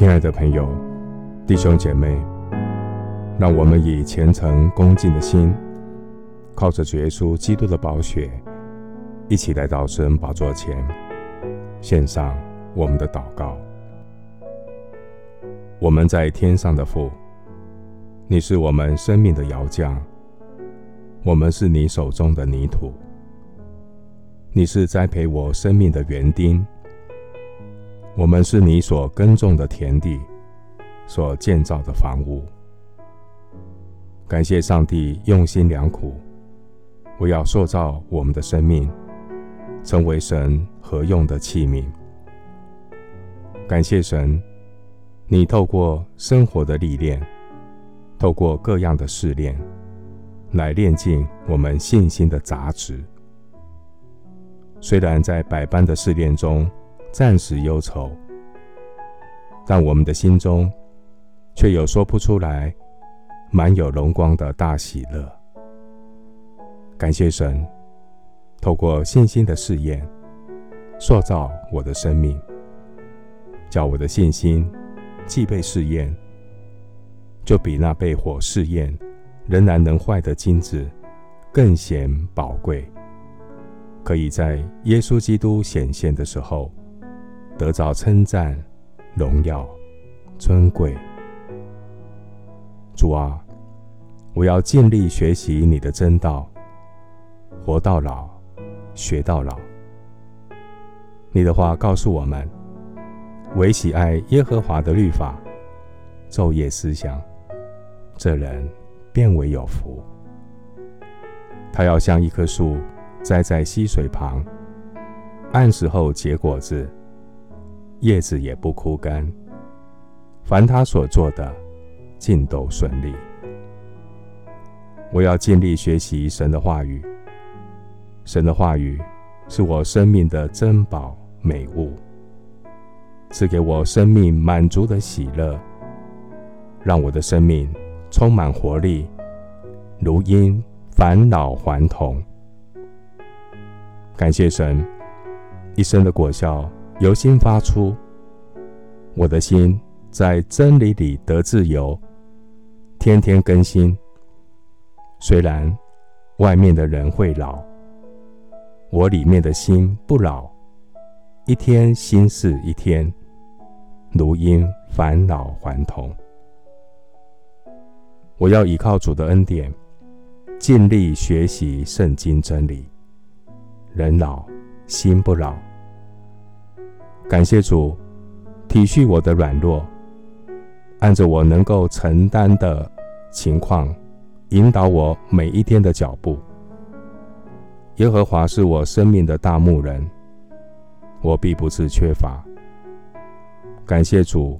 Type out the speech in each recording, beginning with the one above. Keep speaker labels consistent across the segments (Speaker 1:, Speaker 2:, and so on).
Speaker 1: 亲爱的朋友、弟兄姐妹，让我们以虔诚恭敬的心，靠着主耶稣基督的宝血，一起来到神宝座前，献上我们的祷告。我们在天上的父，你是我们生命的摇匠，我们是你手中的泥土，你是栽培我生命的园丁。我们是你所耕种的田地，所建造的房屋。感谢上帝用心良苦，为要塑造我们的生命，成为神合用的器皿。感谢神，你透过生活的历练，透过各样的试炼，来炼净我们信心的杂质。虽然在百般的试炼中，暂时忧愁，但我们的心中却有说不出来、满有荣光的大喜乐。感谢神，透过信心的试验，塑造我的生命，叫我的信心既被试验，就比那被火试验仍然能坏的金子更显宝贵，可以在耶稣基督显现的时候。得着称赞、荣耀、尊贵。主啊，我要尽力学习你的真道，活到老，学到老。你的话告诉我们：唯喜爱耶和华的律法，昼夜思想，这人便为有福。他要像一棵树栽在溪水旁，按时候结果子。叶子也不枯干，凡他所做的，尽都顺利。我要尽力学习神的话语，神的话语是我生命的珍宝美物，赐给我生命满足的喜乐，让我的生命充满活力，如因返老还童。感谢神，一生的果效。由心发出，我的心在真理里得自由，天天更新。虽然外面的人会老，我里面的心不老，一天新似一天，如因返老还童。我要依靠主的恩典，尽力学习圣经真理，人老心不老。感谢主，体恤我的软弱，按着我能够承担的情况，引导我每一天的脚步。耶和华是我生命的大牧人，我必不致缺乏。感谢主，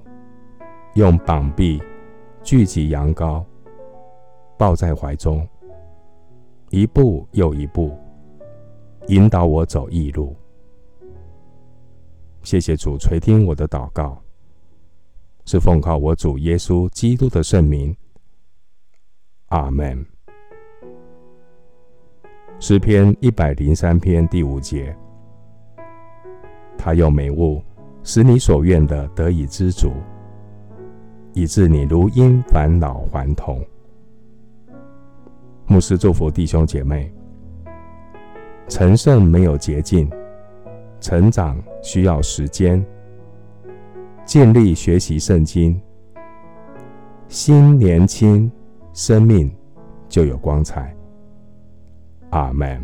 Speaker 1: 用膀臂聚集羊羔，抱在怀中，一步又一步，引导我走义路。谢谢主垂听我的祷告，是奉靠我主耶稣基督的圣名。阿门。诗篇一百零三篇第五节，他用美物使你所愿的得以知足，以致你如因返老还童。牧师祝福弟兄姐妹，成圣没有捷径。成长需要时间，尽力学习圣经，心年轻，生命就有光彩。阿门。